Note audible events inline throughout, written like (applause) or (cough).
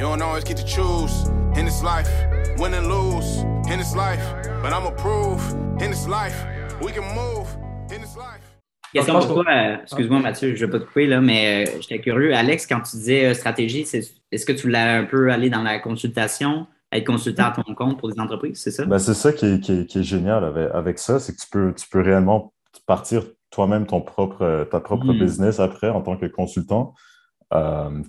You don't always get to choose in this life, win and lose in this life. But I'ma prove in this life, we can move in this life. Question pour toi, euh, excuse-moi Mathieu, je ne vais pas te couper, là, mais euh, j'étais curieux. Alex, quand tu disais euh, stratégie, est-ce que tu voulais un peu aller dans la consultation, être consultant à ton compte pour des entreprises, c'est ça? Ben, c'est ça qui est, qui, est, génial avec, avec ça, c'est que tu peux, tu peux réellement partir toi-même ton propre, ta propre mm. business après en tant que consultant,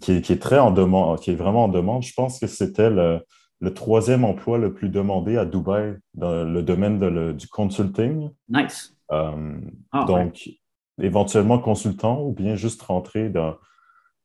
qui, est, qui, est, très en demande, qui est vraiment en demande. Je pense que c'était le, le, troisième emploi le plus demandé à Dubaï dans le domaine du consulting. Nice. Ah, donc, éventuellement consultant ou bien juste rentrer dans,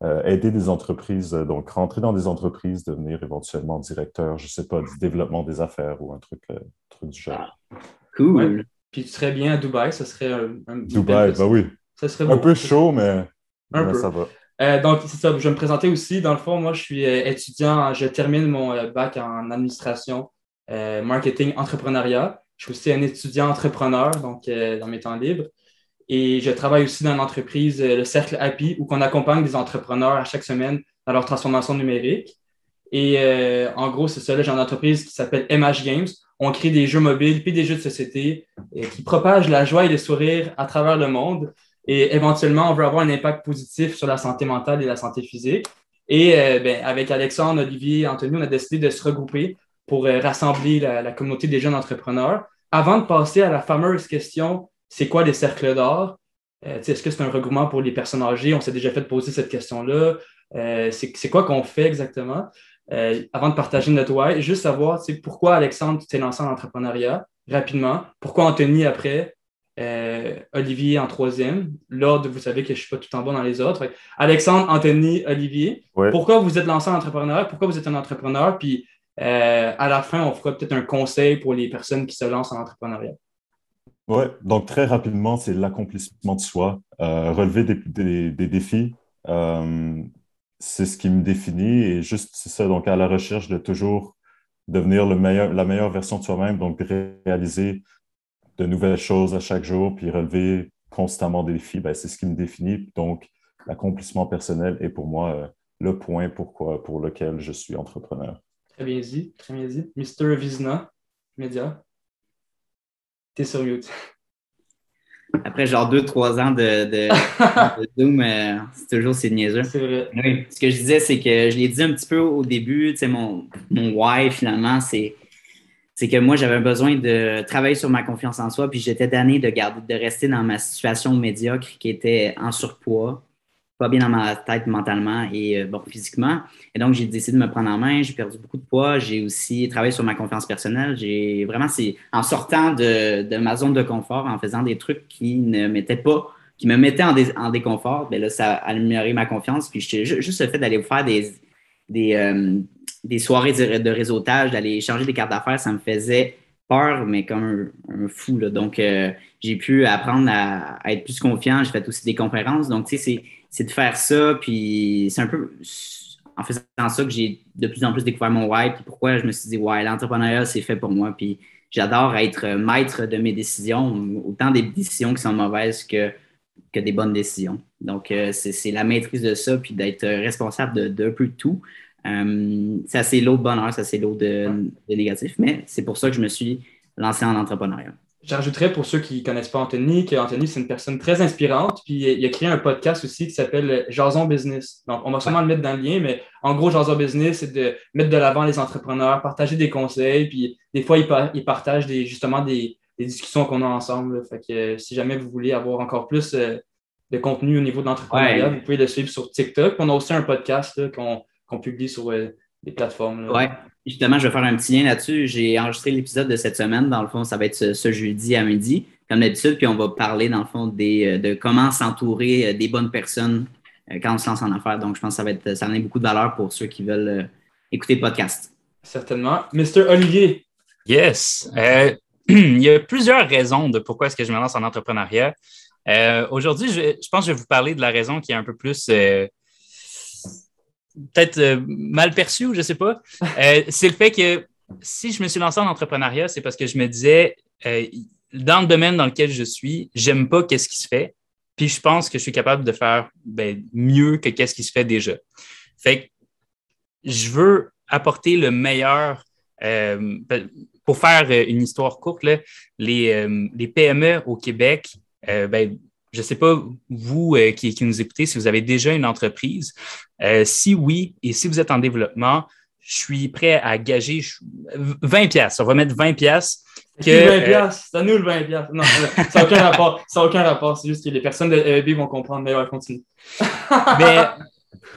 euh, aider des entreprises, euh, donc rentrer dans des entreprises, devenir éventuellement directeur, je ne sais pas, du développement des affaires ou un truc, euh, truc du genre. Ah, cool. Puis tu serais bien à Dubaï, ça serait un, Dubaï, bah oui. Ça serait un peu chaud, mais, ça va. Donc, c'est ça, je vais me présenter aussi. Dans le fond, moi, je suis étudiant, je termine mon bac en administration, marketing, entrepreneuriat. Je suis aussi un étudiant entrepreneur, donc dans mes temps libres. Et je travaille aussi dans l'entreprise, euh, le Cercle Happy, où on accompagne des entrepreneurs à chaque semaine dans leur transformation numérique. Et euh, en gros, c'est ça, j'ai une entreprise qui s'appelle MH Games. On crée des jeux mobiles puis des jeux de société euh, qui propagent la joie et le sourire à travers le monde. Et éventuellement, on veut avoir un impact positif sur la santé mentale et la santé physique. Et ben, avec Alexandre, Olivier, Anthony, on a décidé de se regrouper pour rassembler la, communauté des jeunes entrepreneurs. Avant de passer à la fameuse question c'est quoi les cercles d'or? Euh, est-ce que c'est un regroupement pour les personnes âgées? On s'est déjà fait poser cette question-là. Euh, c'est quoi qu'on fait exactement? Euh, avant de partager notre why, juste savoir pourquoi Alexandre, t'es lancé en entrepreneuriat rapidement? Pourquoi Anthony après? Olivier en troisième. L'ordre, vous savez que je ne suis pas tout en bas dans les autres. Alexandre, Anthony, Olivier. Pourquoi vous êtes lancé en entrepreneuriat? Pourquoi vous êtes un entrepreneur? Puis à la fin, on fera peut-être un conseil pour les personnes qui se lancent en entrepreneuriat. Oui, donc très rapidement, c'est l'accomplissement de soi, euh, relever des, défis. Euh, c'est ce qui me définit et juste c'est ça, donc à la recherche de toujours devenir le meilleur, la meilleure version de soi-même, donc réaliser de nouvelles choses à chaque jour, puis relever constamment des défis, ben, c'est ce qui me définit. Donc, l'accomplissement personnel est pour moi euh, le point pourquoi, pour lequel je suis entrepreneur. Très bien dit, très bien dit. Mr. Vizna, média. T'es sur YouTube. Après genre deux, trois ans de, (laughs) de, Zoom, euh, c'est toujours c'est niaiseux. C'est vrai. Oui. Ce que je disais, c'est que je l'ai dit un petit peu au début, tu sais, mon, mon why finalement, c'est c'est que moi, j'avais besoin de travailler sur ma confiance en soi, puis j'étais damné de rester dans ma situation médiocre qui était en surpoids, pas bien dans ma tête mentalement et euh, physiquement. Et donc, j'ai décidé de me prendre en main. J'ai perdu beaucoup de poids. J'ai aussi travaillé sur ma confiance personnelle. J'ai vraiment, c'est en sortant de, de, ma zone de confort, en faisant des trucs qui ne m'étaient pas, qui me mettaient en, en déconfort, bien là, ça a amélioré ma confiance. Puis juste le fait d'aller faire des, des, euh, des soirées de, réseautage, d'aller changer des cartes d'affaires, ça me faisait peur, mais comme un, fou. Donc, euh, j'ai pu apprendre à, être plus confiant. J'ai fait aussi des conférences. Donc, tu sais, c'est de faire ça. Puis c'est un peu en faisant ça que j'ai de plus en plus découvert mon why. Puis pourquoi je me suis dit, ouais, l'entrepreneuriat, c'est fait pour moi. Puis j'adore être maître de mes décisions, autant des décisions qui sont mauvaises que, que des bonnes décisions. Donc, euh, c'est la maîtrise de ça, puis d'être responsable peu de tout. Euh, ça, c'est l'autre bonheur, ça, c'est l'autre de, de, négatif. Mais c'est pour ça que je me suis lancé en entrepreneuriat. J'ajouterais pour ceux qui ne connaissent pas Anthony qu'Anthony, c'est une personne très inspirante. Puis il a créé un podcast aussi qui s'appelle Jason Business. Donc, on va sûrement le mettre dans le lien, mais en gros, Jason Business, c'est de mettre de l'avant les entrepreneurs, partager des conseils. Puis des fois, il, il partage des, justement des, discussions qu'on a ensemble. Fait que si jamais vous voulez avoir encore plus euh, de contenu au niveau de l'entrepreneuriat, vous pouvez le suivre sur TikTok. On a aussi un podcast qu'on publie sur euh, des plateformes. Oui, justement, je vais faire un petit lien là-dessus. J'ai enregistré l'épisode de cette semaine. Dans le fond, ça va être ce, jeudi à midi, comme d'habitude. Puis on va parler, dans le fond, des, euh, de comment s'entourer euh, des bonnes personnes quand on se lance en affaires. Donc, je pense que ça va être, ça en a beaucoup de valeur pour ceux qui veulent écouter le podcast. Certainement. Mr. Olivier. Yes. (clears throat) il y a plusieurs raisons de pourquoi est-ce que je me lance en entrepreneuriat. Aujourd'hui, je, je, pense que je vais vous parler de la raison qui est un peu plus peut-être euh, mal perçu, je ne sais pas. (laughs) Euh, c'est le fait que si je me suis lancé en entrepreneuriat, c'est parce que je me disais, euh, dans le domaine dans lequel je suis, j'aime pas qu'est-ce qui se fait, puis je pense que je suis capable de faire ben, mieux que qu'est-ce qui se fait déjà. Fait je veux apporter le meilleur. Pour faire une histoire courte, là, les, les, PME au Québec, ben, je ne sais pas, vous qui, qui, nous écoutez, si vous avez déjà une entreprise. si oui, et si vous êtes en développement, je suis prêt à gager 20 pièces. On va mettre 20 pièces. Que, 20 pièces, c'est à nous le 20 pièces. Non, ça n'a aucun rapport. Ça aucun rapport. C'est juste que les personnes de EB vont comprendre. Mais ouais, continue. (laughs) mais,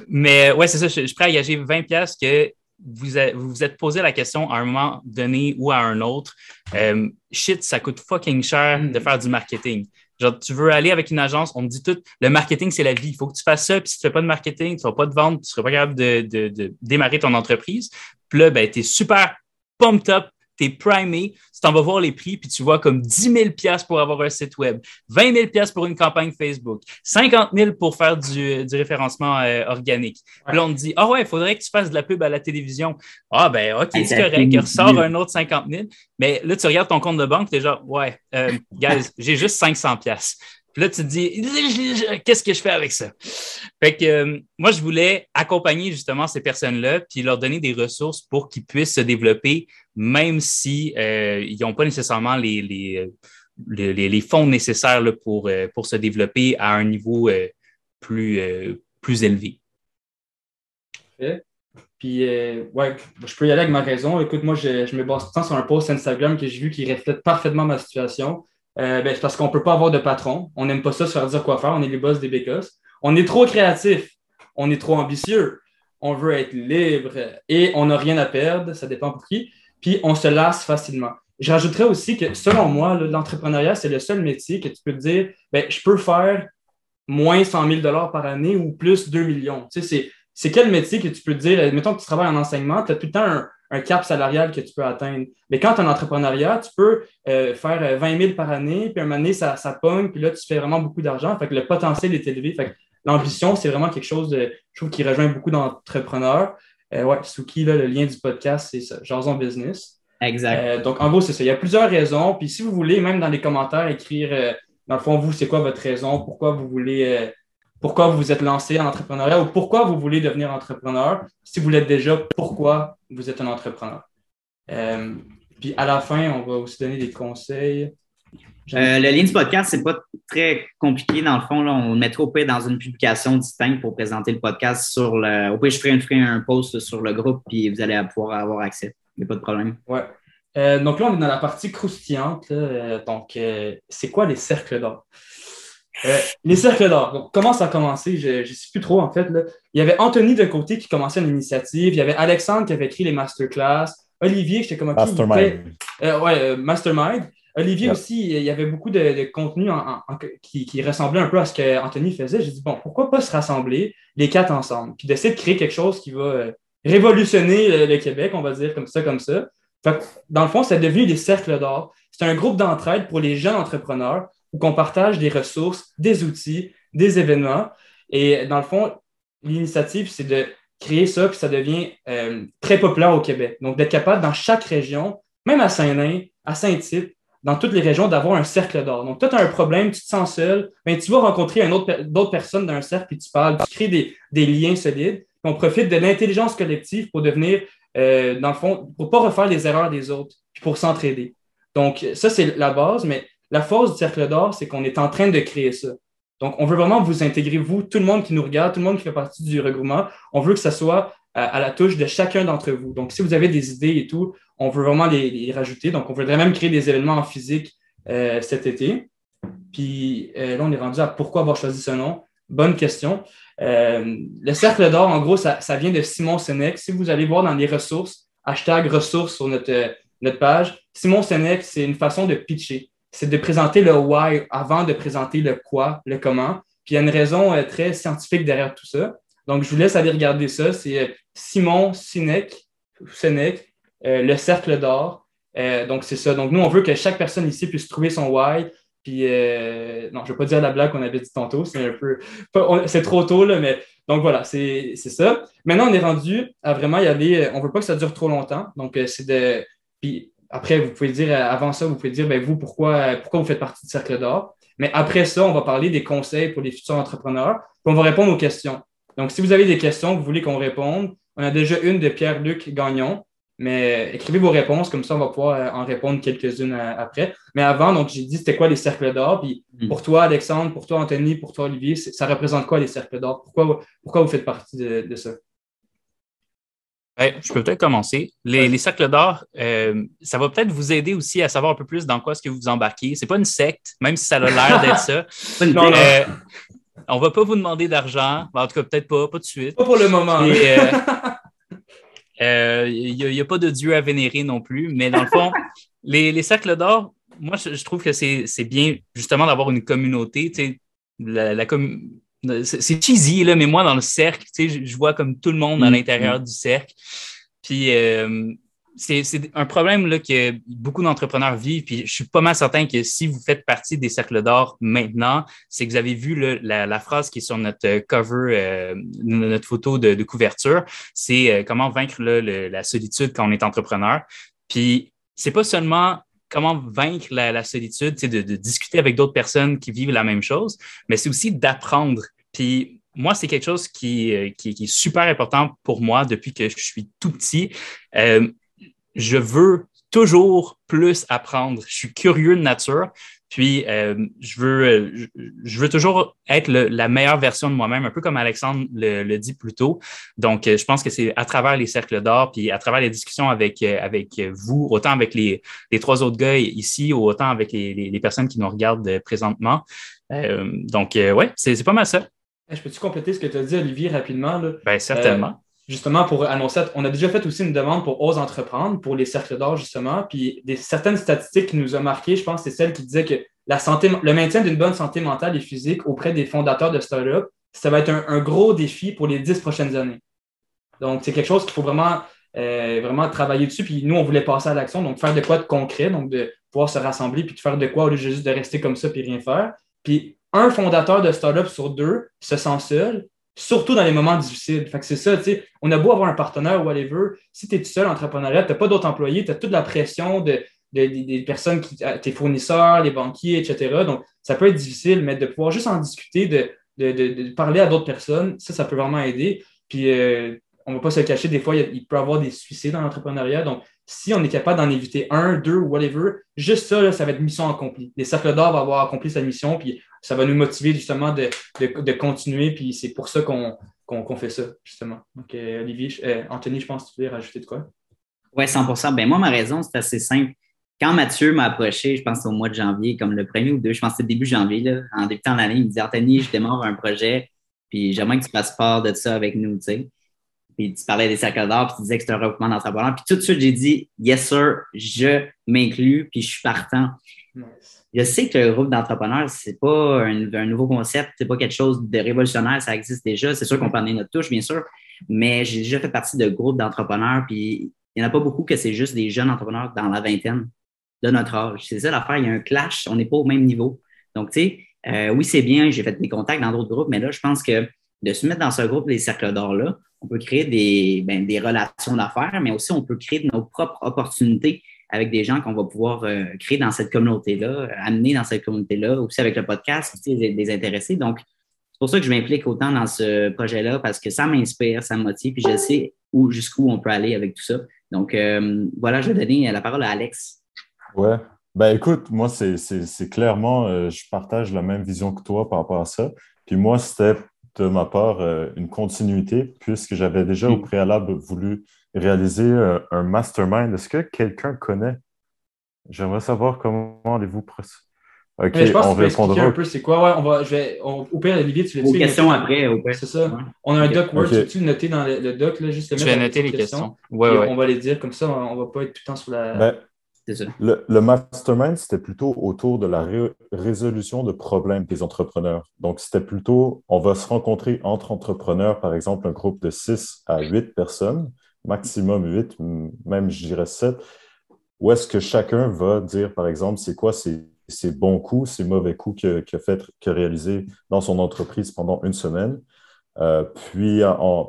mais ouais, c'est ça. Je, suis prêt à gager 20 pièces que vous, vous êtes posé la question à un moment donné ou à un autre. Euh, shit, ça coûte fucking cher de hmm. faire du marketing. Genre, tu veux aller avec une agence, on me dit tout, le marketing, c'est la vie. Il faut que tu fasses ça, puis si tu fais pas de marketing, tu ne pas de vente, tu ne seras pas capable de, de, de, démarrer ton entreprise. Puis là, ben, tu es super pumped up tu es primé, tu t'en vas voir les prix, puis tu vois comme 10 000 pour avoir un site web, 20 000 pour une campagne Facebook, 50 000 pour faire du, du référencement euh, organique. Puis là, on te dit, ah ouais, il faudrait que tu fasses de la pub à la télévision. Ah ben, OK, c'est correct, il ressort un autre 50 000. Mais là, tu regardes ton compte de banque, tu es genre, ouais, euh, guys, j'ai juste 500 puis là, tu te dis, (laughs) qu'est-ce que je fais avec ça? Fait que euh, moi, je voulais accompagner justement ces personnes-là, puis leur donner des ressources pour qu'ils puissent se développer, même si euh, ils n'ont pas nécessairement les, les, les, fonds nécessaires pour, euh, pour se développer à un niveau plus, plus élevé. Puis, ouais, je peux y aller avec ma raison. Écoute, moi, je, je me base tout le temps sur un post Instagram que j'ai vu qui reflète parfaitement ma situation. Euh, ben, c'est parce qu'on ne peut pas avoir de patron. On n'aime pas ça se faire dire quoi faire. On est les boss des bécosses. On est trop créatif. On est trop ambitieux. On veut être libre et on n'a rien à perdre. Ça dépend pour qui. Puis on se lasse facilement. Je rajouterais aussi que selon moi, l'entrepreneuriat, c'est le seul métier que tu peux te dire ben, je peux faire moins 100 000 par année ou plus 2 millions. Tu sais, c'est quel métier que tu peux te dire, mettons que tu travailles en enseignement, tu as tout le temps un, un cap salarial que tu peux atteindre. Mais quand tu es en entrepreneuriat, tu peux euh, faire 20 euh, 000 par année, puis un moment donné, ça, ça pogne, puis là, tu fais vraiment beaucoup d'argent. Fait que le potentiel est élevé. Fait que l'ambition, c'est vraiment quelque chose de, je trouve, qui rejoint beaucoup d'entrepreneurs. Euh, ouais, Suki, là, le lien du podcast, c'est ça, Jason Business. Exact. Euh, donc, en gros, c'est ça. Il y a plusieurs raisons. Puis si vous voulez, même dans les commentaires, écrire, dans le fond, vous, c'est quoi votre raison, pourquoi vous voulez pourquoi vous vous êtes lancé en entrepreneuriat ou pourquoi vous voulez devenir entrepreneur. Si vous l'êtes déjà, pourquoi vous êtes un entrepreneur? Euh, puis à la fin, on va aussi donner des conseils. Euh, le lien du podcast, c'est pas très compliqué dans le fond. Là. On le mettra au pire dans une publication distincte pour présenter le podcast sur le. Au pire, je ferai, un post sur le groupe puis vous allez pouvoir avoir accès. Il n'y a pas de problème. Ouais. Euh, donc là, on est dans la partie croustillante. donc, c'est quoi les cercles d'or? Euh, les cercles d'or. comment ça a commencé? Je ne sais plus trop, en fait. Il y avait Anthony de côté qui commençait une initiative. Il y avait Alexandre qui avait écrit les masterclass. Olivier, j'étais comme... Mastermind. Euh, ouais, euh, Mastermind. Olivier aussi, il y avait beaucoup de, contenu qui, ressemblait un peu à ce qu'Anthony faisait. J'ai dit, bon, pourquoi pas se rassembler les quatre ensemble, puis d'essayer de créer quelque chose qui va révolutionner le, Québec, on va dire comme ça, comme ça. dans le fond, c'est devenu des cercles d'or. C'est un groupe d'entraide pour les jeunes entrepreneurs où qu'on partage des ressources, des outils, des événements. Et dans le fond, l'initiative, c'est de créer ça, puis ça devient euh, très populaire au Québec. Donc, d'être capable dans chaque région, même à Saint-Nain, à Saint-Tite, dans toutes les régions, d'avoir un cercle d'or. Donc, toi, tu as un problème, tu te sens seul, mais ben, tu vas rencontrer d'autres personnes dans un cercle, puis tu parles, tu crées des, liens solides. on profite de l'intelligence collective pour devenir, euh, dans le fond, pour ne pas refaire les erreurs des autres, puis pour s'entraider. Donc, ça, c'est la base, mais la force du cercle d'or, c'est qu'on est en train de créer ça. Donc, on veut vraiment vous intégrer, vous, tout le monde qui nous regarde, tout le monde qui fait partie du regroupement. On veut que ça soit à, la touche de chacun d'entre vous. Donc, si vous avez des idées et tout, on veut vraiment les, rajouter. Donc, on voudrait même créer des événements en physique euh, cet été. Puis euh, là, on est rendu à pourquoi avoir choisi ce nom? Bonne question. Euh, le cercle d'or, en gros, ça, vient de Simon Sénèque. Si vous allez voir dans les ressources, hashtag ressources sur notre, notre page, Simon Sénèque, c'est une façon de pitcher c'est de présenter le why avant de présenter le quoi, le comment. Puis il y a une raison euh, très scientifique derrière tout ça. Donc, je vous laisse aller regarder ça. C'est euh, Simon Sinek, Sinek euh, le cercle d'or. donc, c'est ça. Donc, nous, on veut que chaque personne ici puisse trouver son why. Puis, non, je ne vais pas dire la blague qu'on avait dit tantôt. C'est un peu. C'est trop tôt, là, mais. Donc, voilà, c'est ça. Maintenant, on est rendu à vraiment y aller. On ne veut pas que ça dure trop longtemps. Donc, c'est de. Puis, après, vous pouvez dire, euh, avant ça, vous pouvez dire, ben, vous, pourquoi, euh, pourquoi vous faites partie du Cercle d'Or? Mais après ça, on va parler des conseils pour les futurs entrepreneurs, puis on va répondre aux questions. Donc, si vous avez des questions que vous voulez qu'on réponde, On a déjà une de Pierre-Luc Gagnon. Mais écrivez vos réponses, comme ça, on va pouvoir en répondre quelques-unes après. Mais avant, donc, j'ai dit c'était quoi les cercles d'or? Puis mm. pour toi, Alexandre, pour toi, Anthony, pour toi, Olivier, ça représente quoi les cercles d'or? Pourquoi, pourquoi vous faites partie de ça? Je peux peut-être commencer. Les, cercles d'or, euh, ça va peut-être vous aider aussi à savoir un peu plus dans quoi est-ce que vous embarquez. C'est pas une secte, même si ça a l'air (laughs) d'être ça. euh, on va pas vous demander d'argent. En tout cas, peut-être pas, pas tout de suite. Pas pour le moment. Il n'y euh, (laughs) euh, a, pas de Dieu à vénérer non plus. Mais dans le fond, les, cercles d'or, moi, je, trouve que c'est bien justement d'avoir une communauté. La, la, c'est cheesy, là, mais moi, dans le cercle, je, vois comme tout le monde à mm, l'intérieur du cercle. Puis euh, c'est un problème là, que beaucoup d'entrepreneurs vivent. Puis je suis pas mal certain que si vous faites partie des cercles d'or maintenant, c'est que vous avez vu la, phrase qui est sur notre cover, euh, notre photo de, couverture. C'est euh, comment vaincre la solitude quand on est entrepreneur. Puis c'est pas seulement comment vaincre la, solitude, de, de discuter avec d'autres personnes qui vivent la même chose, mais c'est aussi d'apprendre. Puis moi, c'est quelque chose qui, euh, est super important pour moi depuis que je suis tout petit. Euh, je veux toujours plus apprendre. Je suis curieux de nature. Puis, euh, je, veux, euh, je veux toujours être la meilleure version de moi-même, un peu comme Alexandre le, dit plus tôt. Donc, euh, je pense que c'est à travers les cercles d'or, puis à travers les discussions avec, avec vous, autant avec les, les trois autres gars ici, ou autant avec les, les, personnes qui nous regardent présentement. donc, ouais, c'est pas mal ça. Je peux-tu compléter ce que tu as dit, Olivier, rapidement? Là? Bien, certainement justement pour annoncer, on a déjà fait aussi une demande pour Ose Entreprendre, pour les cercles d'or, justement. Puis certaines statistiques qui nous ont marqué, je pense, c'est celle qui disait que le maintien d'une bonne santé mentale et physique auprès des fondateurs de start-up, ça va être un, gros défi pour les dix prochaines années. Donc, c'est quelque chose qu'il faut vraiment, euh, vraiment travailler dessus. Puis nous, on voulait passer à l'action, donc faire de quoi de concret, donc de pouvoir se rassembler, puis de faire de quoi au lieu juste de rester comme ça puis rien faire. Puis un fondateur de start-up sur deux se sent seul, surtout dans les moments difficiles. Fait que c'est ça, tu sais, on a beau avoir un partenaire whatever, si tu es tout seul entrepreneuriat, tu n'as pas d'autres employés, tu as toute la pression de, des personnes, qui, euh, tes fournisseurs, les banquiers, etc. Donc, ça peut être difficile, mais de pouvoir juste en discuter, de, parler à d'autres personnes, ça, ça peut vraiment aider. Puis, euh, on ne va pas se cacher, des fois, il, peut y avoir des suicides dans l'entrepreneuriat. Si on est capable d'en éviter un, deux whatever, juste ça, ça va être mission accomplie. Les cercles d'or vont avoir accompli sa mission, puis ça va nous motiver justement de, de, continuer, puis c'est pour ça qu'on fait ça, justement. Donc, euh, Olivier, euh, Anthony, je pense que tu voulais rajouter de quoi? Oui, 100% Ben moi, ma raison, c'est assez simple. Quand Mathieu m'a approché, je pense au mois de janvier, comme le premier ou deux, je pense que c'était début janvier, en débutant l'année, il me dit Anthony, je démarre un projet, puis j'aimerais que tu passes part de ça avec nous, tu sais. Puis tu parlais des cercles d'or, puis tu disais que c'était un regroupement d'entrepreneurs. Puis tout de suite, j'ai dit Yes, sir, je m'inclus, puis je suis partant je sais que le groupe d'entrepreneurs, c'est pas un, nouveau concept, c'est pas quelque chose de révolutionnaire, ça existe déjà. C'est sûr qu'on peut amener notre touche, bien sûr, mais j'ai déjà fait partie de groupes d'entrepreneurs, puis il n'y en a pas beaucoup que c'est juste des jeunes entrepreneurs dans la vingtaine de notre âge. C'est ça l'affaire, il y a un clash, on n'est pas au même niveau. Donc, tu sais, euh, oui, c'est bien, j'ai fait des contacts dans d'autres groupes, mais là, je pense que de se mettre dans ce groupe, les cercles d'or-là, on peut créer des, ben, des relations d'affaires, mais aussi on peut créer nos propres opportunités avec des gens qu'on va pouvoir euh, créer dans cette communauté-là, amener dans cette communauté-là, aussi avec le podcast, aussi les, intéressés. Donc, c'est pour ça que je m'implique autant dans ce projet-là parce que ça m'inspire, ça me motive, puis je sais où, jusqu'où on peut aller avec tout ça. Donc, euh, voilà, je vais donner la parole à Alex. Ouais. Ben écoute, moi, c'est clairement, euh, je partage la même vision que toi par rapport à ça. Puis moi, c'était de ma part une continuité puisque j'avais déjà au mm. préalable voulu réaliser euh, un mastermind. Est-ce que quelqu'un connaît? J'aimerais savoir comment allez-vous OK, je pense on que répondra. un peu c'est quoi. Ouais, on va, je vais, on, au pire, Olivier, tu veux questions après, au C'est ça. On a un doc Word. Okay. Tu veux noter dans le, doc, là, juste le Je vais noter les questions. Ouais, ouais. On va les dire comme ça, on ne va pas être tout le temps sur la. Ben, Le, le, mastermind, c'était plutôt autour de la résolution de problèmes des entrepreneurs. Donc, c'était plutôt, on va se rencontrer entre entrepreneurs, par exemple, un groupe de 6 à 8 personnes maximum 8, même je dirais 7, où est-ce que chacun va dire, par exemple, c'est quoi ses, bons coups, ses mauvais coups qu'il a, fait, réalisé dans son entreprise pendant une semaine? Euh, puis,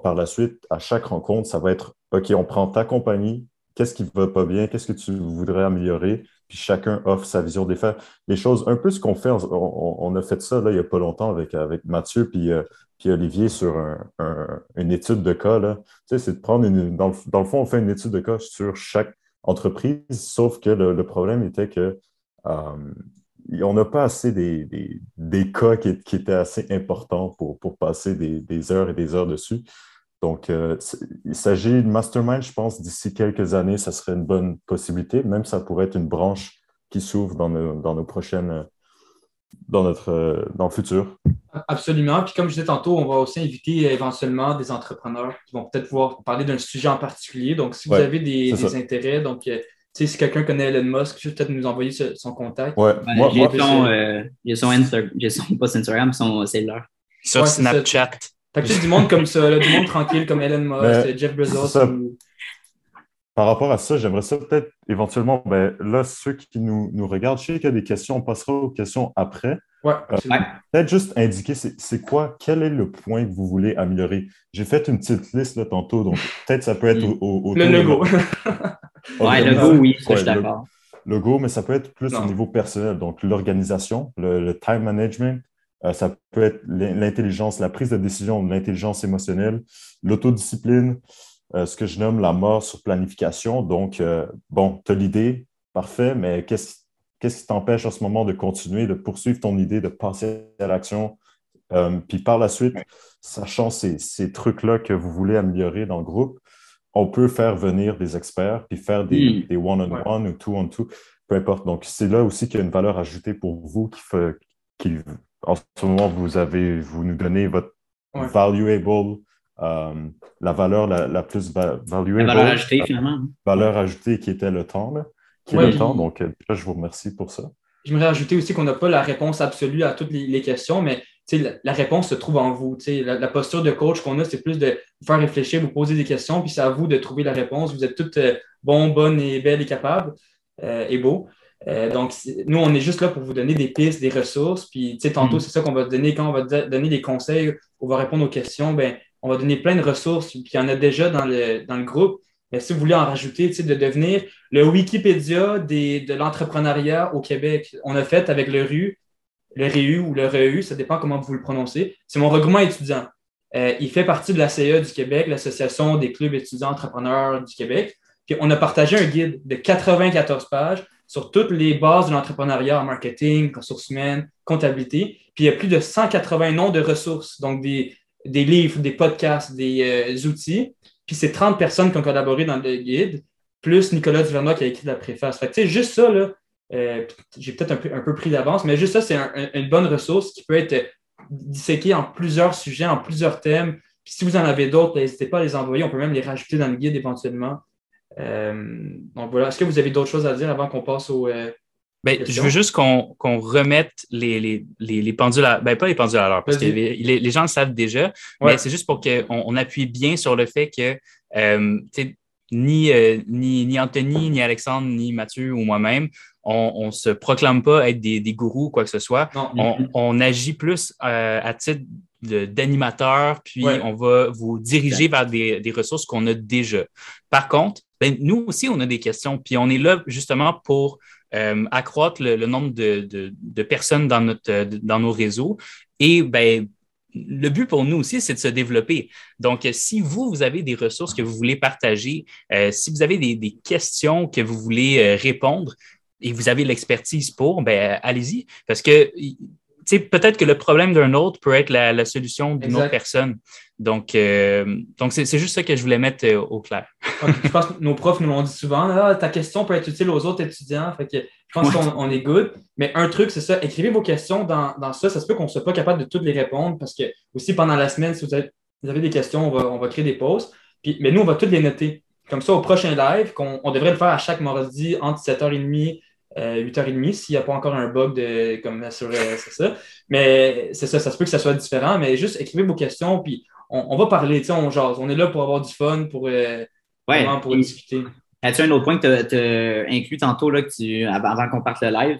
par la suite, à chaque rencontre, ça va être OK, on prend ta compagnie, qu'est-ce qui ne va pas bien, qu'est-ce que tu voudrais améliorer, puis chacun offre sa vision des faits. Les choses, un peu ce qu'on fait, on, a fait ça là, il n'y a pas longtemps avec, avec Mathieu puis, euh, puis Olivier sur une étude de cas. Là. Tu sais, c'est de prendre une. Dans le, fond, on fait une étude de cas sur chaque entreprise, sauf que le, problème était que euh, on n'a pas assez des, des, cas qui, qui, étaient assez importants pour, pour passer des, heures et des heures dessus. Donc, euh, il s'agit de mastermind, je pense, d'ici quelques années, ça serait une bonne possibilité. Même ça pourrait être une branche qui s'ouvre dans nos, dans nos prochaines, dans notre, dans le futur. Absolument. Puis comme je disais tantôt, on va aussi inviter éventuellement des entrepreneurs qui vont peut-être pouvoir parler d'un sujet en particulier. Donc, si vous avez des, des intérêts, donc euh, si quelqu'un connaît Elon Musk, juste peut-être nous envoyer son contact. Ouais. moi, j'ai son, euh, son, Instagram, j'ai son post Instagram, son cellulaire. Sur Snapchat. T'as que du monde comme ça, du monde tranquille comme Elon Musk, Jeff Bezos. Par rapport à ça, j'aimerais ça peut-être éventuellement, ben, là, ceux qui nous, nous regardent, je sais qu'il y a des questions, on passera aux questions après. Ouais, euh, peut-être juste indiquer c'est quoi, quel est le point que vous voulez améliorer? J'ai fait une petite liste là, tantôt, donc peut-être ça peut être au, Le logo. (laughs) ouais, le logo, oui, je suis d'accord. Le logo, mais ça peut être plus au niveau personnel, donc l'organisation, le, time management, euh, ça peut être l'intelligence, la prise de décision, l'intelligence émotionnelle, l'autodiscipline, euh, ce que je nomme la mort sur planification. Donc, euh, bon, tu as l'idée, parfait, mais qu'est-ce qui t'empêche en ce moment de continuer, de poursuivre ton idée, de passer à l'action? puis par la suite, sachant ces, ces trucs-là que vous voulez améliorer dans le groupe, on peut faire venir des experts, puis faire des, hmm. one-on-one ou two-on-two, peu importe. Donc, c'est là aussi qu'il y a une valeur ajoutée pour vous qui fait, qui, en ce moment, vous avez, vous nous donnez votre valuable, euh, la valeur la, plus valuable. La valeur ajoutée, finalement. Hein. Valeur ajoutée qui était le temps, là, qui est le temps. Donc, euh, je vous remercie pour ça. J'aimerais ajouter aussi qu'on n'a pas la réponse absolue à toutes les, questions, mais la, réponse se trouve en vous. La, la, posture de coach qu'on a, c'est plus de vous faire réfléchir, vous poser des questions, puis c'est à vous de trouver la réponse. Vous êtes toutes euh, bons, bonnes et belles et capables et beaux. Euh, donc, nous, on est juste là pour vous donner des pistes, des ressources. Puis, tu sais, tantôt, mm. c'est ça qu'on va donner. Quand on va donner des conseils, on va répondre aux questions, ben, on va donner plein de ressources. Puis, il y en a déjà dans le, dans le groupe. Mais si vous voulez en rajouter, tu sais, de devenir le Wikipédia des, de l'entrepreneuriat au Québec, on a fait avec le RU, le REU ou le REU, ça dépend comment vous le prononcez. C'est mon regroupement étudiant. Euh, il fait partie de la CA du Québec, l'Association des clubs étudiants entrepreneurs du Québec. Puis on a partagé un guide de 94 pages sur toutes les bases de l'entrepreneuriat en marketing, ressources humaines, comptabilité. Puis il y a plus de 180 noms de ressources, donc des, des livres, des podcasts, des euh, outils. Puis c'est 30 personnes qui ont collaboré dans le guide, plus Nicolas Duvernois qui a écrit la préface. Fait que, juste ça, là, euh, j'ai peut-être un peu, un peu pris d'avance, mais juste ça, c'est une bonne ressource qui peut être disséquée en plusieurs sujets, en plusieurs thèmes. Puis si vous en avez d'autres, n'hésitez pas à les envoyer. On peut même les rajouter dans le guide éventuellement. Euh, donc voilà. Est-ce que vous avez d'autres choses à dire avant qu'on passe au. Euh, ben, je veux juste qu'on remette les, les, les, pendules à. Ben, pas les pendules à l'heure, parce que les, gens le savent déjà, mais c'est juste pour qu'on on appuie bien sur le fait que euh, ni, ni, ni, Anthony, ni Alexandre, ni Mathieu ou moi-même, on ne se proclame pas être des, des, gourous ou quoi que ce soit. On, on, agit plus à titre d'animateur, puis on va vous diriger vers des, des ressources qu'on a déjà. Par contre, ben, nous aussi, on a des questions, puis on est là justement pour euh, accroître le, nombre de, personnes dans, notre, dans nos réseaux. Et ben, le but pour nous aussi, c'est de se développer. Donc, si vous, vous avez des ressources que vous voulez partager, euh, si vous avez des, questions que vous voulez euh, répondre et vous avez l'expertise pour, ben, allez-y. Parce que peut-être que le problème d'un autre peut être la, solution d'une autre personne. Donc, euh, donc c'est, juste ça que je voulais mettre euh, au clair. (laughs) je pense que nos profs nous l'ont dit souvent. Ah, ta question peut être utile aux autres étudiants. Fait que je pense qu'on est good. Mais un truc, c'est ça. Écrivez vos questions dans, ça. Ça se peut qu'on ne soit pas capable de toutes les répondre parce que aussi pendant la semaine, si vous avez, des questions, on va, créer des pauses. Puis, mais nous, on va toutes les noter. Comme ça, au prochain live, qu'on, on devrait le faire à chaque mardi entre 7h30 8h30 euh, s'il n'y a pas encore un bug de, comme sur, euh, ça. Mais c'est ça, ça se peut que ça soit différent, mais juste écrivez vos questions, puis on, va parler, on jase. On est là pour avoir du fun, pour, euh, pour discuter. As-tu un autre point que tu as, inclus tantôt, là, que tu, avant qu'on parte le live?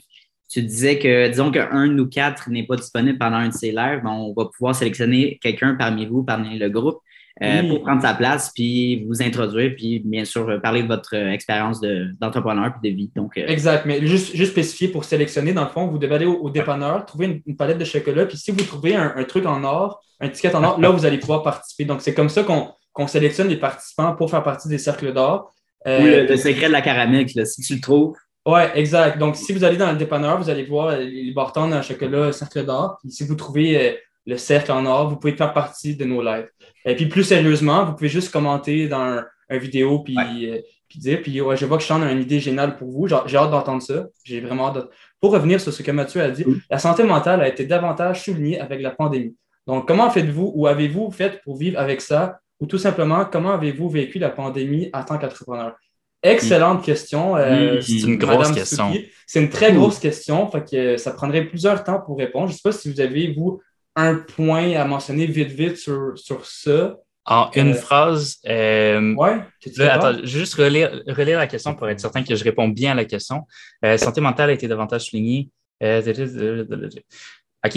Tu disais que, disons qu'un ou quatre n'est pas disponible pendant un de ces lives, on va pouvoir sélectionner quelqu'un parmi vous, parmi le groupe, euh, pour prendre sa place, puis vous introduire, puis bien sûr parler de votre expérience d'entrepreneur puis de vie. Donc, Exact, mais juste, juste spécifier pour sélectionner, dans le fond, vous devez aller au, dépanneur, trouver une, palette de chocolat, puis si vous trouvez un, truc en or, un ticket en or, là, vous allez pouvoir participer. Donc, c'est comme ça qu'on sélectionne les participants pour faire partie des cercles d'or. le, secret de la caramel, si tu le trouves. Oui, exact. Donc, si vous allez dans le dépanneur, vous allez voir les bartons un chocolat cercle d'or. Puis si vous trouvez le cercle en or, vous pouvez faire partie de nos lives. Et puis plus sérieusement, vous pouvez juste commenter dans un, vidéo puis, euh, puis dire. Puis je vois que Sean a une idée géniale pour vous. J'ai hâte d'entendre ça. J'ai vraiment hâte. Pour revenir sur ce que Mathieu a dit, la santé mentale a été davantage soulignée avec la pandémie. Donc, comment faites-vous ou avez-vous fait pour vivre avec ça? Ou tout simplement, comment avez-vous vécu la pandémie en tant qu'entrepreneur? Excellente question. Euh, c'est une grosse question. C'est une très grosse question. Fait que ça prendrait plusieurs temps pour répondre. Je ne sais pas si vous avez, vous, un point à mentionner vite, vite sur, sur ça. En une euh, phrase. Euh, ouais. attends, je vais juste relire, la question pour être certain que je réponds bien à la question. Euh, santé mentale a été davantage soulignée. OK.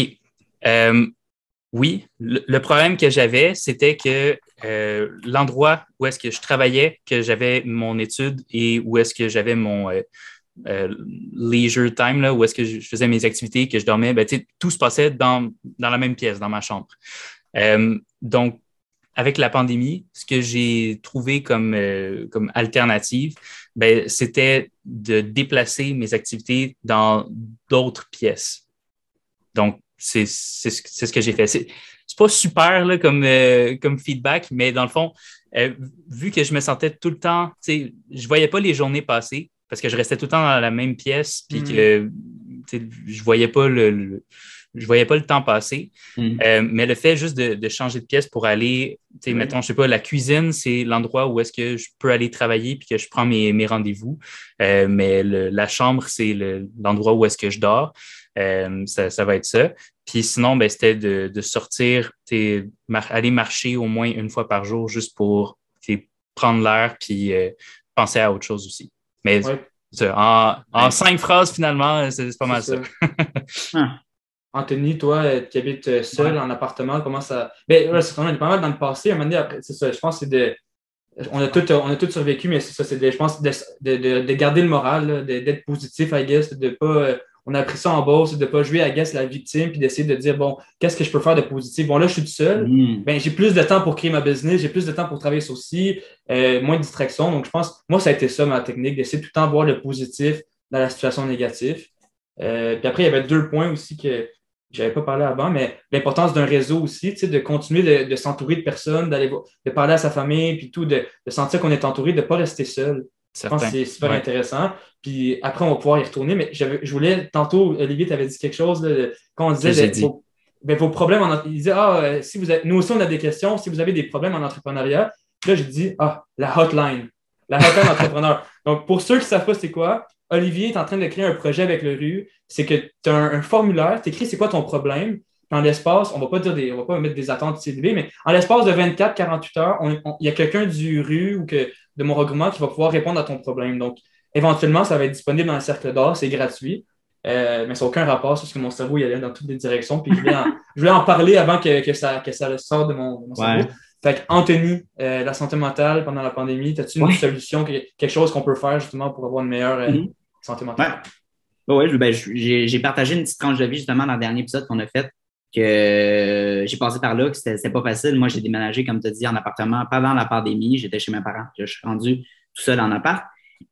oui, le, problème que j'avais, c'était que l'endroit où est-ce que je travaillais, que j'avais mon étude et où est-ce que j'avais mon, euh, leisure time, là, où est-ce que je faisais mes activités, que je dormais, ben, tout se passait dans, dans, la même pièce, dans ma chambre. Euh, donc, avec la pandémie, ce que j'ai trouvé comme, euh, comme alternative, ben, c'était de déplacer mes activités dans d'autres pièces. Donc, c'est ce que j'ai fait. C'est pas super là, comme, comme feedback, mais dans le fond, vu que je me sentais tout le temps, je voyais pas les journées passer, parce que je restais tout le temps dans la même pièce, puis que mm. je voyais pas le, je voyais pas le temps passer. Mm. Euh, mais le fait juste de, changer de pièce pour aller, tu mettons, je sais pas, la cuisine, c'est l'endroit où est-ce que je peux aller travailler puis que je prends mes, mes rendez-vous. Euh, mais la chambre, c'est l'endroit où est-ce que je dors. Euh, ça, ça, va être ça. Puis sinon, ben, c'était de, de sortir, aller marcher au moins une fois par jour juste pour prendre l'air puis penser à autre chose aussi. Mais en, cinq phrases, finalement, c'est pas mal ça. (laughs) Ah. Anthony, toi, tu habites euh, seul en appartement, comment ça. Ben, là, c'est pas mal dans le passé. À un moment donné, c'est ça. Je pense que c'est de. On a tout, on a tout survécu, mais c'est ça, c'est de, je pense, de, de, de garder le moral, d'être positif, I guess, de pas euh, on a appris ça en bourse, de ne pas jouer à guess la victime, puis d'essayer de dire, bon, qu'est-ce que je peux faire de positif? Bon, là, je suis tout seul, mm. ben, j'ai plus de temps pour créer ma business, j'ai plus de temps pour travailler sur euh, moins de distractions. Donc, je pense, moi, ça a été ça, ma technique, d'essayer tout le temps de voir le positif dans la situation négative. Euh, puis après, il y avait deux points aussi que je n'avais pas parlé avant, mais l'importance d'un réseau aussi, de continuer de, s'entourer de personnes, d'aller de parler à sa famille, puis tout, de, de sentir qu'on est entouré, de ne pas rester seul. Je pense que c'est super intéressant. Puis après, on va pouvoir y retourner. Mais je voulais, tantôt, Olivier, tu avais dit quelque chose, là, quand on disait vos, ben, vos, problèmes en il disait, ah, euh, si vous nous aussi, on a des questions, si vous avez des problèmes en entrepreneuriat. Là, j'ai dit, ah, la hotline. La hotline (laughs) entrepreneur. Donc, pour ceux qui ne savent pas c'est quoi, Olivier est en train de créer un projet avec le RU. C'est que tu as un, formulaire, tu écris c'est quoi ton problème. En l'espace, on ne va pas dire des, on va pas mettre des attentes élevées, mais en l'espace de 24-48 heures, il y a quelqu'un du RU ou que de mon regroupement qui va pouvoir répondre à ton problème. Donc, éventuellement, ça va être disponible dans le cercle d'or, c'est gratuit. Euh, mais ça n'a aucun rapport, parce que mon cerveau il allait dans toutes les directions. Puis je voulais en, je voulais en parler avant que, que, ça, que ça sorte de mon, cerveau. Fait Anthony, euh, la santé mentale pendant la pandémie, as-tu une solution, quelque chose qu'on peut faire justement pour avoir une meilleure euh, mm-hmm. santé mentale? Oui, ben, j'ai partagé une petite tranche de vie justement dans le dernier épisode qu'on a fait que j'ai passé par là, que c'était pas facile. Moi, j'ai déménagé, comme tu as dit, en appartement pendant la pandémie. J'étais chez mes parents. Je suis rendu tout seul en appart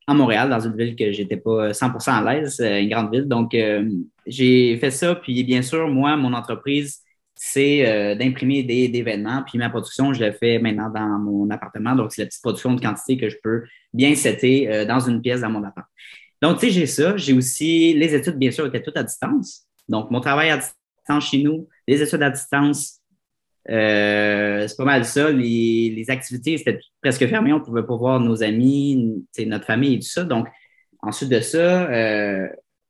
à Montréal, dans une ville que j'étais pas 100% à l'aise, une grande ville. Donc, euh, j'ai fait ça. Puis, bien sûr, moi, mon entreprise, c'est euh, d'imprimer des, événements. Puis, ma production, je la fais maintenant dans mon appartement. Donc, c'est la petite production de quantité que je peux bien setter euh, dans une pièce dans mon appart. Donc, tu sais, j'ai ça. J'ai aussi les études, bien sûr, étaient toutes à distance. Donc, mon travail à distance chez nous, les études à distance, euh, c'est pas mal ça. Les, activités, c'était presque fermé. On pouvait pas voir nos amis, notre famille et tout ça. Donc, ensuite de ça, euh,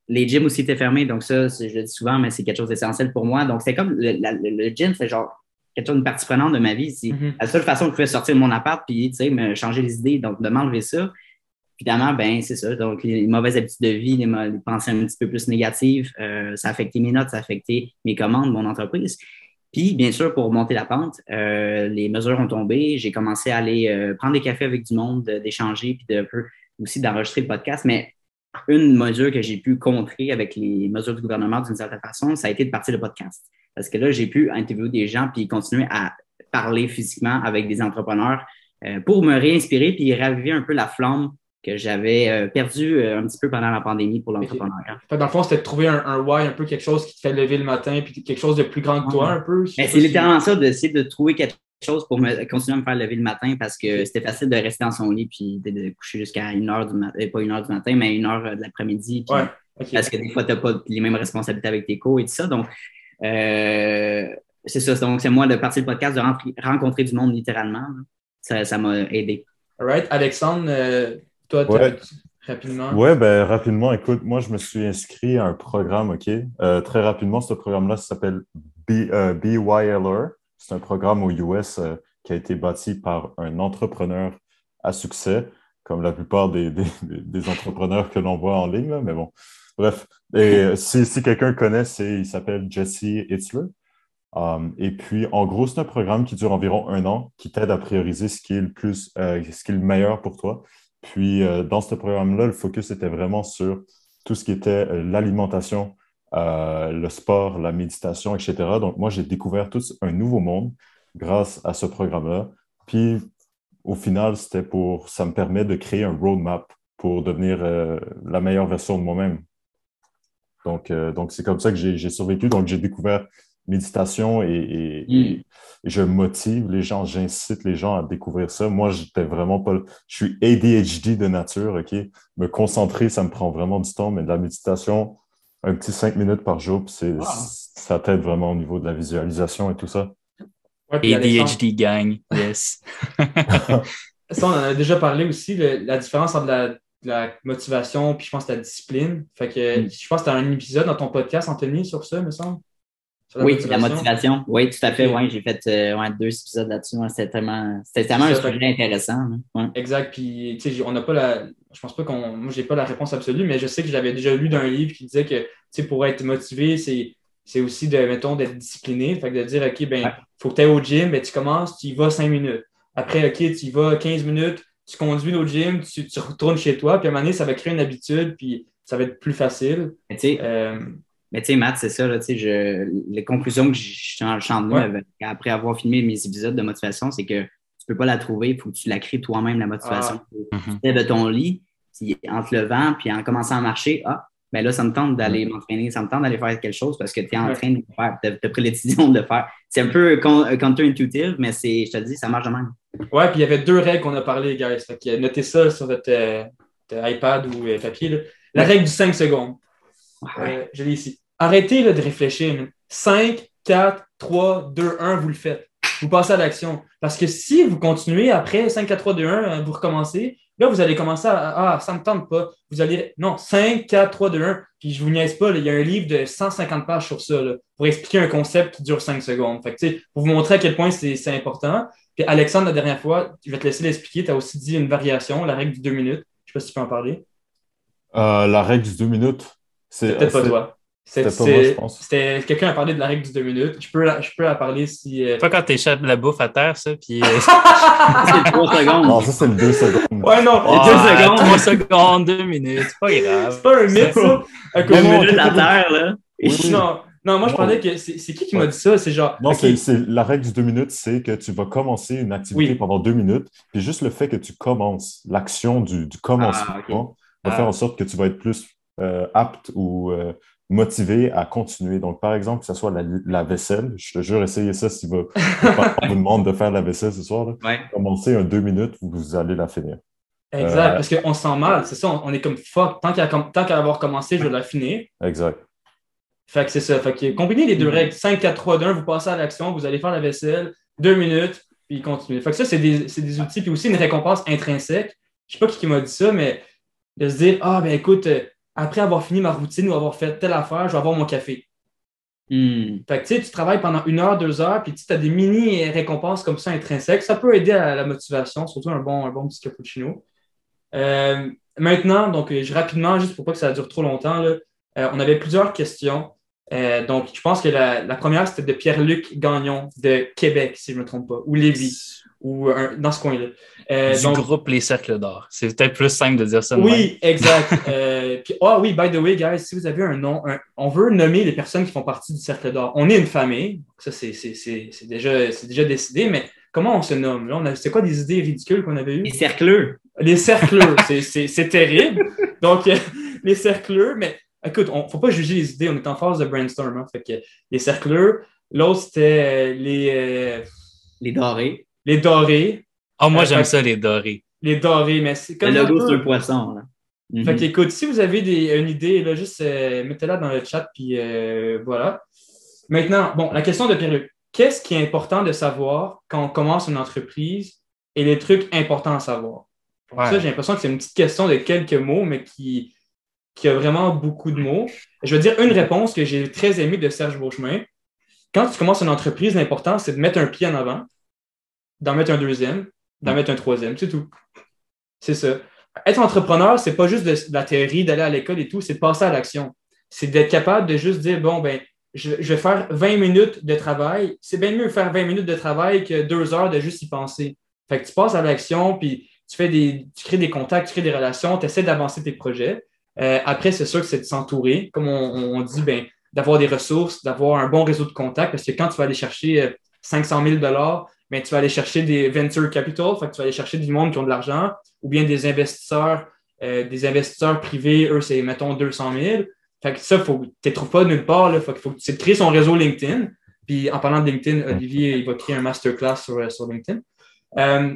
les gyms aussi étaient fermés. Donc, ça, je le dis souvent, mais c'est quelque chose d'essentiel pour moi. Donc, c'est comme le, gym, c'est genre quelque chose, une partie prenante de ma vie. C'est mm-hmm. la seule façon que je pouvais sortir de mon appart puis, me changer les idées. Donc, de m'enlever ça évidemment, ben c'est ça. Donc, les, mauvaises habitudes de vie, les, pensées un petit peu plus négatives, euh, ça a affecté mes notes, ça a affecté mes commandes, mon entreprise. Puis, bien sûr, pour monter la pente, euh, les mesures ont tombé. J'ai commencé à aller euh, prendre des cafés avec du monde, d'échanger, puis de, aussi d'enregistrer le podcast. Mais une mesure que j'ai pu contrer avec les mesures du gouvernement d'une certaine façon, ça a été de partir le podcast. Parce que là, j'ai pu interviewer des gens puis continuer à parler physiquement avec des entrepreneurs pour me réinspirer puis raviver un peu la flamme que j'avais euh, perdu euh, un petit peu pendant la pandémie pour l'entrepreneuriat. Dans le fond, c'était de trouver un, why, un peu quelque chose qui te fait lever le matin, puis quelque chose de plus grand que toi, un peu. Mais c'est littéralement ça, d'essayer de trouver quelque chose pour me, continuer à me faire lever le matin parce que c'était facile de rester dans son lit puis de, coucher jusqu'à une heure du matin, pas une heure du matin, mais une heure de l'après-midi. Parce que des fois, tu n'as pas les mêmes responsabilités avec tes co et tout ça. Donc, euh, c'est ça. Donc, c'est moi de partir le podcast, de rencontrer du monde littéralement. Ça m'a aidé. All right. Alexandre, euh, toi, rapidement. Oui, ben, rapidement, écoute, moi, je me suis inscrit à un programme, OK? Euh, très rapidement, ce programme-là s'appelle BYLR. C'est un programme aux US qui a été bâti par un entrepreneur à succès, comme la plupart des, des, entrepreneurs que l'on voit en ligne, mais bon. Bref, et (laughs) si, si quelqu'un connaît, il s'appelle Jesse Itzler. Um, et puis, en gros, c'est un programme qui dure environ un an, qui t'aide à prioriser ce qui est le plus, euh, ce qui est le meilleur pour toi. Puis, euh, dans ce programme-là, le focus était vraiment sur tout ce qui était euh, l'alimentation, le sport, la méditation, etc. Donc, moi, j'ai découvert tout un nouveau monde grâce à ce programme-là. Puis, au final, c'était pour, ça me permet de créer un roadmap pour devenir la meilleure version de moi-même. Donc, donc c'est comme ça que j'ai survécu. Donc, j'ai découvert méditation et, hmm. je motive les gens, j'incite les gens à découvrir ça. Moi, j'étais vraiment pas. Je suis ADHD de nature, OK? Me concentrer, ça me prend vraiment du temps, mais de la méditation, un petit cinq minutes par jour, c'est, ça t'aide vraiment au niveau de la visualisation et tout ça. ADHD gang, yes. (laughs) ça, on en a déjà parlé aussi, la différence entre la, motivation puis je pense la discipline. Fait que hmm. je pense que tu as un épisode dans ton podcast, Anthony, sur ça, me semble? Oui, la motivation. Oui, tout à fait. Oui, j'ai fait euh, deux épisodes là-dessus. C'était tellement, tellement un sujet intéressant. Exact. Puis, tu sais, on n'a pas la. Je pense pas qu'on. Moi, j'ai pas la réponse absolue, mais je sais que j'avais déjà lu d'un livre qui disait que, tu sais, pour être motivé, c'est. C'est aussi de, mettons, d'être discipliné. Fait que de dire, OK, ben, faut que tu ailles au gym, mais tu commences, tu y vas cinq minutes. Après, OK, tu y vas 15 minutes, tu conduis au gym, tu, retournes chez toi, puis à un moment donné, ça va créer une habitude, puis ça va être plus facile. Tu sais, euh, mais tu sais, Matt, c'est ça, là, je, les conclusions que je suis en champ de moi après avoir filmé mes épisodes de motivation, c'est que tu peux pas la trouver, il faut que tu la crées toi-même, la motivation. Ah. Tu te de ton lit, en te levant, puis en commençant à marcher, ah, ben là, ça me tente d'aller m'entraîner, ça me tente d'aller faire quelque chose parce que tu es en train de le faire, tu as, pris la décision de le faire. C'est un peu contre-intuitive, mais c'est, je te dis, ça marche de même. Ouais, puis il y avait deux règles qu'on a parlé, guys. notez ça sur votre, euh, iPad ou euh, papier. La règle du 5 secondes. Euh, je l'ai ici. Arrêtez de réfléchir. 5, 4, 3, 2, 1, vous le faites. Vous passez à l'action. Parce que si vous continuez après 5, 4, 3, 2, 1, vous recommencez, là, vous allez commencer à Ah, ça ne me tente pas. Vous allez Non, 5, 4, 3, 2, 1. Puis je vous niaise pas, il y a un livre de 150 pages sur ça pour expliquer un concept qui dure 5 secondes. Fait que, pour vous montrer à quel point c'est important. Puis Alexandre, la dernière fois, je vais te laisser l'expliquer. Tu as aussi dit une variation, la règle du 2 minutes. Je ne sais pas si tu peux en parler. Euh, la règle du 2 minutes. C'est peut-être pas toi. C'était quelqu'un a parlé de la règle du deux minutes. Je peux, je peux la parler si. Euh... Pas quand t'échappes la bouffe à terre, ça, puis. Euh, (laughs) c'est trois secondes. Non, ça, c'est le deux secondes. Ouais, non, oh, deux secondes. Trois secondes, deux minutes. C'est pas grave. C'est pas un mythe, ça? Deux minutes à terre, là. Non, non, moi, je parlais que c'est qui qui m'a dit ça? C'est genre. Non, c'est la règle du deux minutes, c'est que tu vas commencer une activité pendant deux minutes, puis juste le fait que tu commences, l'action du, du commencement, ah, va faire en sorte que tu vas être plus euh, apte ou euh, motivé à continuer. Donc, par exemple, que ce soit la, vaisselle, je te jure, essayez ça si vous, vous demande de faire la vaisselle ce soir. Commencez un deux minutes, vous allez la finir. Exact, euh, parce qu'on se sent mal, c'est ça, on, est comme fuck, tant qu'à avoir commencé, je vais la finir. Exact. Fait que c'est ça. Fait que combinez les deux mm-hmm. règles. 5, 4, 3, 2, 1, vous passez à l'action, vous allez faire la vaisselle, deux minutes, puis continuez. Fait que ça, c'est des, des, outils, puis aussi une récompense intrinsèque. Je sais pas qui m'a dit ça, mais de se dire, ah, ben écoute, après avoir fini ma routine ou avoir fait telle affaire, je vais avoir mon café. Hmm. Fait que, tu sais, tu travailles pendant une heure, deux heures, puis tu as des mini récompenses comme ça intrinsèques. Ça peut aider à la motivation, surtout un bon, un bon petit cappuccino. Euh, maintenant, donc, je, rapidement, juste pour pas que ça dure trop longtemps, là, euh, on avait plusieurs questions. Euh, donc, je pense que la, la première, c'était de Pierre-Luc Gagnon de Québec, si je ne me trompe pas, ou Lévis, ou un- dans ce coin-là. Euh, du donc- groupe Les Cercles d'Or. C'est peut-être plus simple de dire ça. même. oui, exact. (laughs) Euh, puis, ah oui, by the way, guys, si vous avez un nom, un- on veut nommer les personnes qui font partie du Cercle d'Or. On est une famille, ça c'est c'est- c'est- c'est déjà, c'est déjà décidé, mais comment on se nomme? Là, c'est quoi des idées ridicules qu'on avait eues? Les cercleux. Les cercleux, c'est- c'est c'est terrible. Donc, euh, les cercleux, mais écoute, on faut pas juger les idées, on est en phase de brainstorm. hein. fait que les cercleux, l'autre c'était euh, les, euh, Les dorés. Les dorés. Oh, moi, Euh, j'aime ça, les dorés. Les dorés, mais c'est Le comme un logo, c'est un poisson. Là. Mhm. Fait qu'écoute, si vous avez des, une idée, là, juste euh, mettez-la dans le chat, puis euh, voilà. Maintenant, bon, la question de Pierre-Luc. Qu'est-ce qui est important de savoir quand on commence une entreprise et les trucs importants à savoir? Ouais. Ça, j'ai l'impression que c'est une petite question de quelques mots, mais qui, qui a vraiment beaucoup de mots. Je vais dire une réponse que j'ai très aimée de Serge Beauchemin. Quand tu commences une entreprise, l'important, c'est de mettre un pied en avant, d'en mettre un deuxième, d'en mettre un troisième, c'est tout. C'est ça être entrepreneur, c'est pas juste de, de la théorie, d'aller à l'école et tout, c'est de passer à l'action. C'est d'être capable de juste dire, bon, ben, je, je vais faire 20 minutes de travail. C'est bien mieux faire 20 minutes de travail que deux heures de juste y penser. Fait que tu passes à l'action, puis tu fais des, tu crées des contacts, tu crées des relations, tu essaies d'avancer tes projets. Euh, après, c'est sûr que c'est de s'entourer, comme on, on dit, ben, d'avoir des ressources, d'avoir un bon réseau de contacts, parce que quand tu vas aller chercher euh, 500 000 ben, tu vas aller chercher des venture capital, fait que tu vas aller chercher du monde qui ont de l'argent, ou bien des investisseurs, euh, des investisseurs privés, eux, c'est, mettons, 200 000. Fait que ça, faut, tu ne trouves pas nulle part. Là, faut, faut, c'est de créer son réseau LinkedIn. Puis en parlant de LinkedIn, Olivier, il va créer un masterclass sur, sur LinkedIn. Euh,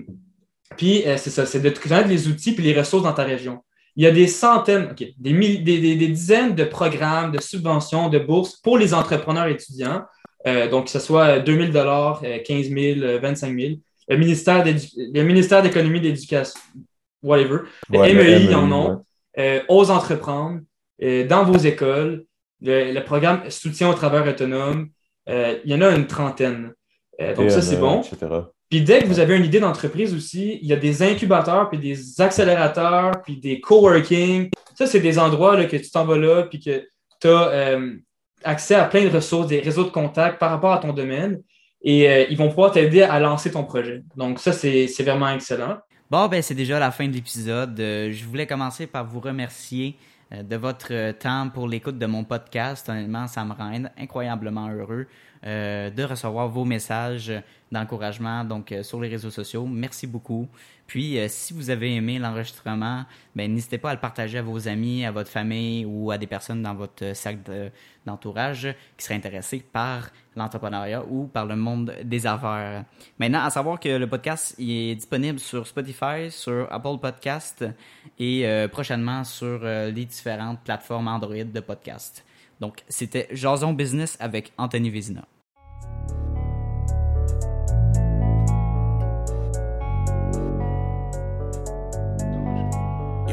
puis euh, c'est ça, c'est de connaître les outils puis les ressources dans ta région. Il y a des centaines, des, des, des, dizaines de programmes, de subventions, de bourses pour les entrepreneurs étudiants. Euh, donc, que ce soit 2 000 15 000 25 000 Le ministère, le ministère d'économie et d'éducation, whatever. Le Ouais, MEI, le ils en ont. Euh, Ose entreprendre, euh, dans vos écoles, le, le programme Soutien au travail autonome, euh, il y en a une trentaine. Donc, ça, c'est bon. etc. Puis dès que vous avez une idée d'entreprise aussi, il y a des incubateurs, puis des accélérateurs, puis des coworking. Ça, c'est des endroits là, que tu t'en vas là, puis que tu as euh, accès à plein de ressources, des réseaux de contacts par rapport à ton domaine. Et euh, ils vont pouvoir t'aider à lancer ton projet. Donc ça, c'est vraiment excellent. Bon, ben c'est déjà la fin de l'épisode. Euh, je voulais commencer par vous remercier euh, de votre temps pour l'écoute de mon podcast. Honnêtement, ça me rend in- incroyablement heureux euh, de recevoir vos messages d'encouragement donc euh, sur les réseaux sociaux. Merci beaucoup. Puis, euh, si vous avez aimé l'enregistrement, ben n'hésitez pas à le partager à vos amis, à votre famille ou à des personnes dans votre cercle de- d'entourage qui seraient intéressés par l'entrepreneuriat ou par le monde des affaires. Maintenant, à savoir que le podcast est disponible sur Spotify, sur Apple Podcast et prochainement sur les différentes plateformes Android de podcast. Donc, c'était Jason Business avec Anthony Vézina.